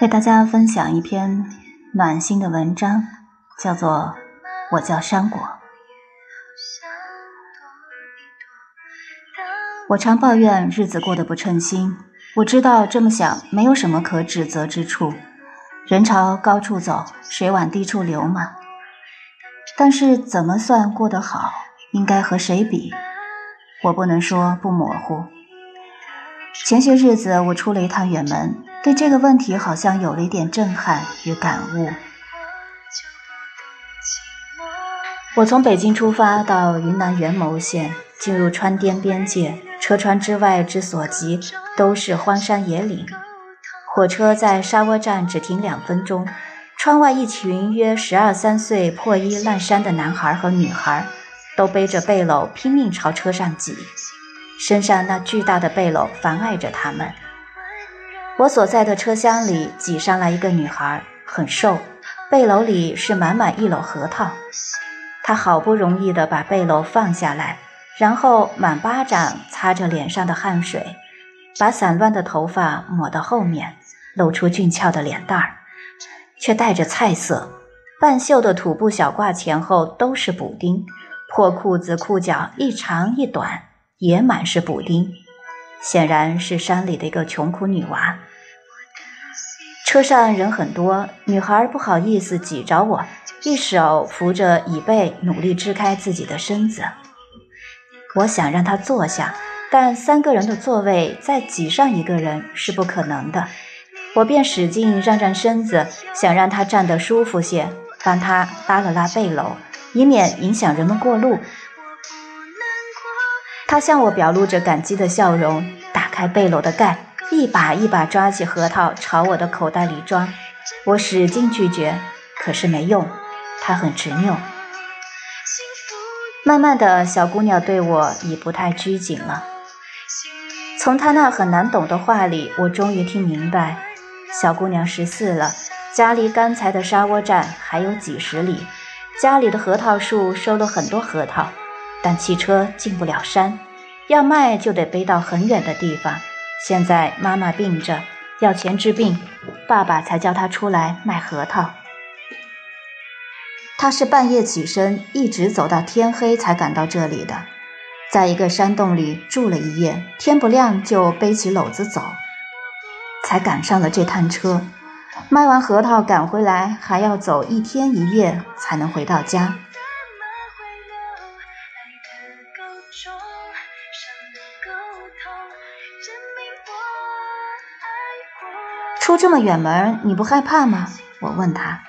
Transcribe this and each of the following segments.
为大家分享一篇暖心的文章，叫做《我叫山果》。我常抱怨日子过得不称心，我知道这么想没有什么可指责之处。人朝高处走，水往低处流嘛。但是怎么算过得好？应该和谁比？我不能说不模糊。前些日子我出了一趟远门，对这个问题好像有了一点震撼与感悟。我从北京出发到云南元谋县，进入川滇边界，车川之外之所及都是荒山野岭。火车在沙窝站只停两分钟，窗外一群约十二三岁、破衣烂衫的男孩和女孩，都背着背篓拼命朝车上挤，身上那巨大的背篓妨碍着他们。我所在的车厢里挤上来一个女孩，很瘦，背篓里是满满一篓核桃。她好不容易地把背篓放下来，然后满巴掌擦着脸上的汗水，把散乱的头发抹到后面。露出俊俏的脸蛋儿，却带着菜色。半袖的土布小褂前后都是补丁，破裤子裤脚一长一短也满是补丁，显然是山里的一个穷苦女娃。车上人很多，女孩不好意思挤着我，一手扶着椅背，努力支开自己的身子。我想让她坐下，但三个人的座位再挤上一个人是不可能的。我便使劲让让身子，想让她站得舒服些，帮她拉了拉背篓，以免影响人们过路。她向我表露着感激的笑容，打开背篓的盖，一把一把抓起核桃朝我的口袋里装。我使劲拒绝，可是没用，他很执拗。慢慢的小姑娘对我已不太拘谨了。从她那很难懂的话里，我终于听明白。小姑娘十四了，家离刚才的沙窝站还有几十里。家里的核桃树收了很多核桃，但汽车进不了山，要卖就得背到很远的地方。现在妈妈病着，要钱治病，爸爸才叫她出来卖核桃。他是半夜起身，一直走到天黑才赶到这里的，在一个山洞里住了一夜，天不亮就背起篓子走。才赶上了这趟车，卖完核桃赶回来还要走一天一夜才能回到家。出这么远门，你不害怕吗？我问他。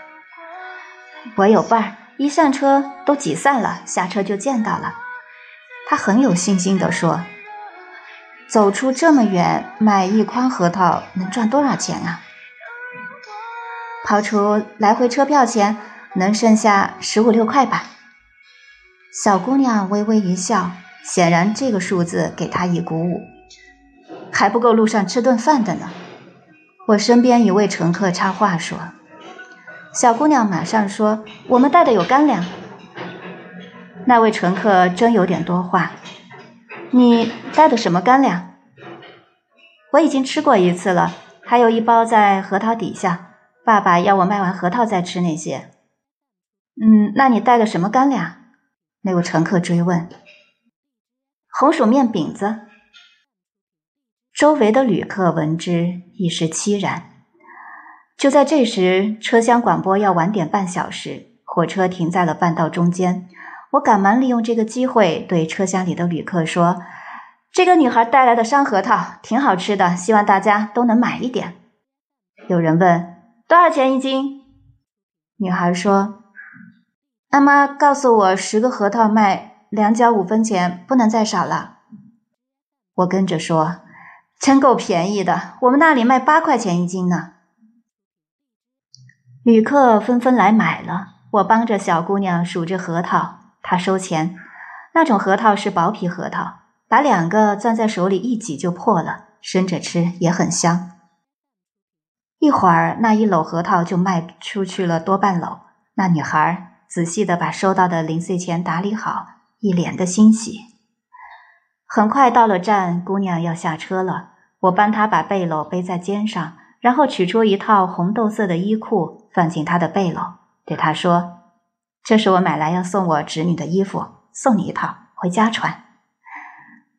我有伴儿，一上车都挤散了，下车就见到了。他很有信心地说。走出这么远，买一筐核桃能赚多少钱啊？刨除来回车票钱，能剩下十五六块吧。小姑娘微微一笑，显然这个数字给她以鼓舞，还不够路上吃顿饭的呢。我身边一位乘客插话说：“小姑娘马上说，我们带的有干粮。”那位乘客真有点多话。你带的什么干粮？我已经吃过一次了，还有一包在核桃底下。爸爸要我卖完核桃再吃那些。嗯，那你带的什么干粮？那位乘客追问。红薯面饼子。周围的旅客闻之一时凄然。就在这时，车厢广播要晚点半小时，火车停在了半道中间。我赶忙利用这个机会对车厢里的旅客说：“这个女孩带来的山核桃挺好吃的，希望大家都能买一点。”有人问：“多少钱一斤？”女孩说：“阿妈告诉我，十个核桃卖两角五分钱，不能再少了。”我跟着说：“真够便宜的，我们那里卖八块钱一斤呢。”旅客纷纷来买了，我帮着小姑娘数着核桃。她收钱，那种核桃是薄皮核桃，把两个攥在手里一挤就破了，生着吃也很香。一会儿，那一篓核桃就卖出去了多半篓。那女孩仔细的把收到的零碎钱打理好，一脸的欣喜。很快到了站，姑娘要下车了，我帮她把背篓背在肩上，然后取出一套红豆色的衣裤，放进他的背篓，对他说：“这是我买来要送我侄女的衣服，送你一套，回家穿。”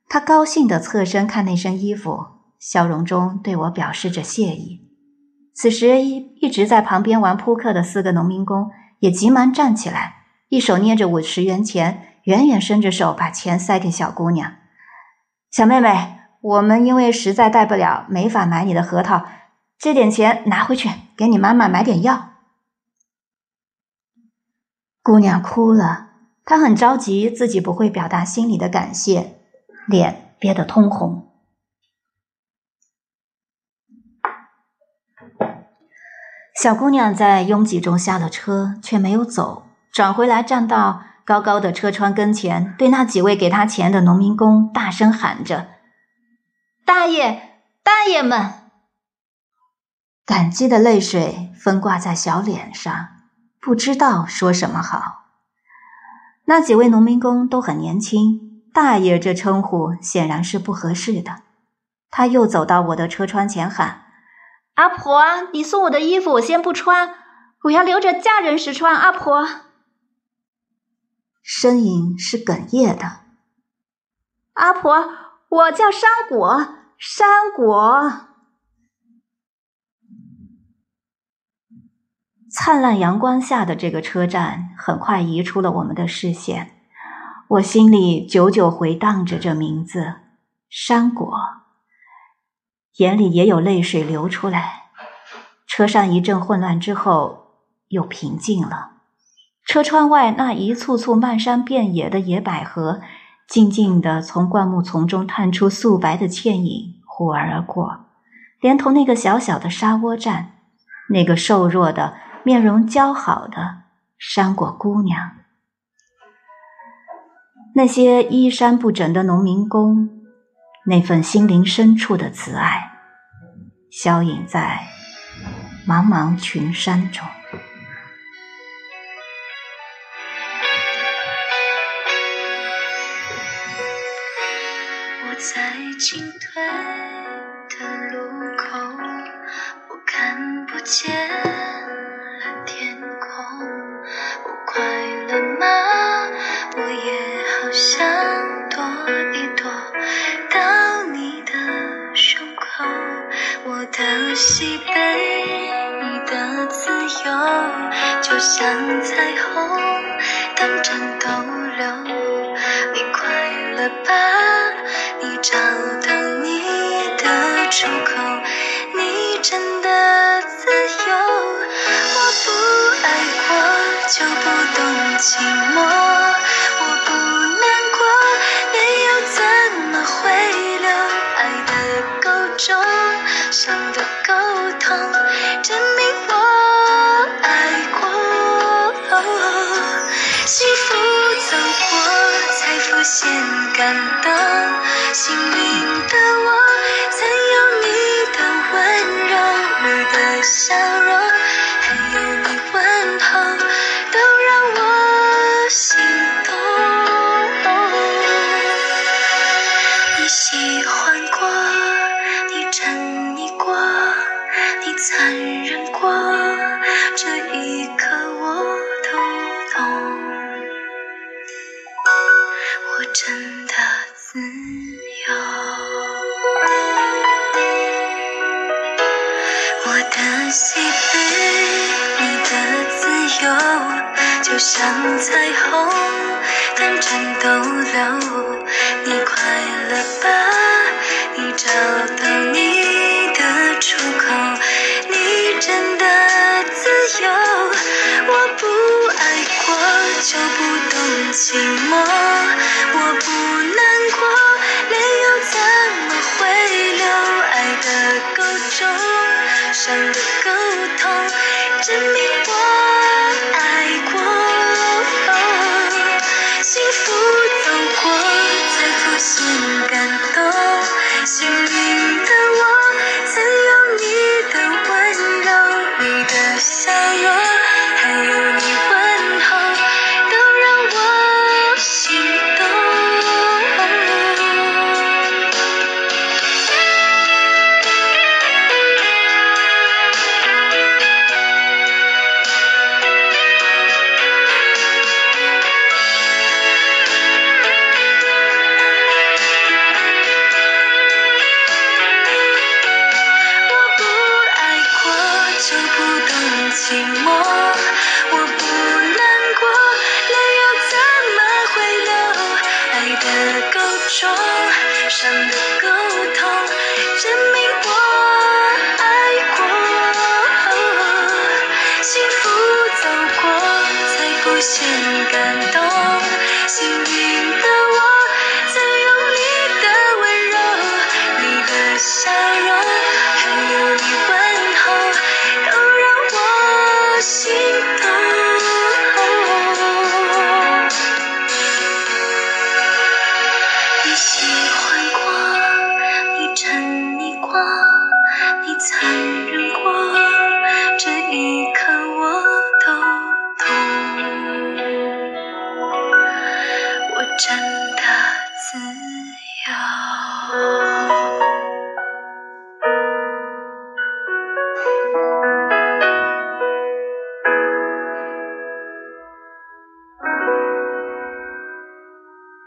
他高兴地侧身看那身衣服，笑容中对我表示着谢意。此时，一一直在旁边玩扑克的四个农民工也急忙站起来，一手捏着五十元钱，远远伸着手把钱塞给小姑娘：“小妹妹，我们因为实在带不了，没法买你的核桃，这点钱拿回去给你妈妈买点药。”姑娘哭了，她很着急，自己不会表达心里的感谢。脸憋得通红。小姑娘在拥挤中下了车，却没有走，转回来站到高高的车窗跟前，对那几位给她钱的农民工大声喊着：“大爷，大爷们！”感激的泪水分挂在小脸上，不知道说什么好。那几位农民工都很年轻。大爷这称呼显然是不合适的。他又走到我的车窗前喊：“阿婆，你送我的衣服我先不穿，我要留着嫁人时穿。”阿婆，声音是哽咽的。阿婆，我叫山果，山果。灿烂阳光下的这个车站很快移出了我们的视线。我心里久久回荡着这名字，山果，眼里也有泪水流出来。车上一阵混乱之后，又平静了。车窗外那一簇簇漫山遍野的野百合，静静地从灌木丛中探出素白的倩影，忽而而过，连同那个小小的沙窝站，那个瘦弱的、面容姣好的山果姑娘。那些衣衫不整的农民工，那份心灵深处的慈爱，消隐在茫茫群山中。在进退的路口，我看不见了天空，我快乐吗？我也好。想躲一躲到你的胸口，我的喜悲，你的自由，就像彩虹等着逗留。你快乐吧？出口，你真的自由。我不爱过就不懂寂寞，我不难过，泪又怎么会流？爱的够重，伤的够痛，证明我爱过。幸福走过，才浮现感动，心里。就像彩虹短暂逗留，你快乐吧？你找到你的出口，你真的自由。我不爱过就不懂寂寞，我不难过，泪又怎么会流？爱的够重，伤的够痛，证明我 sing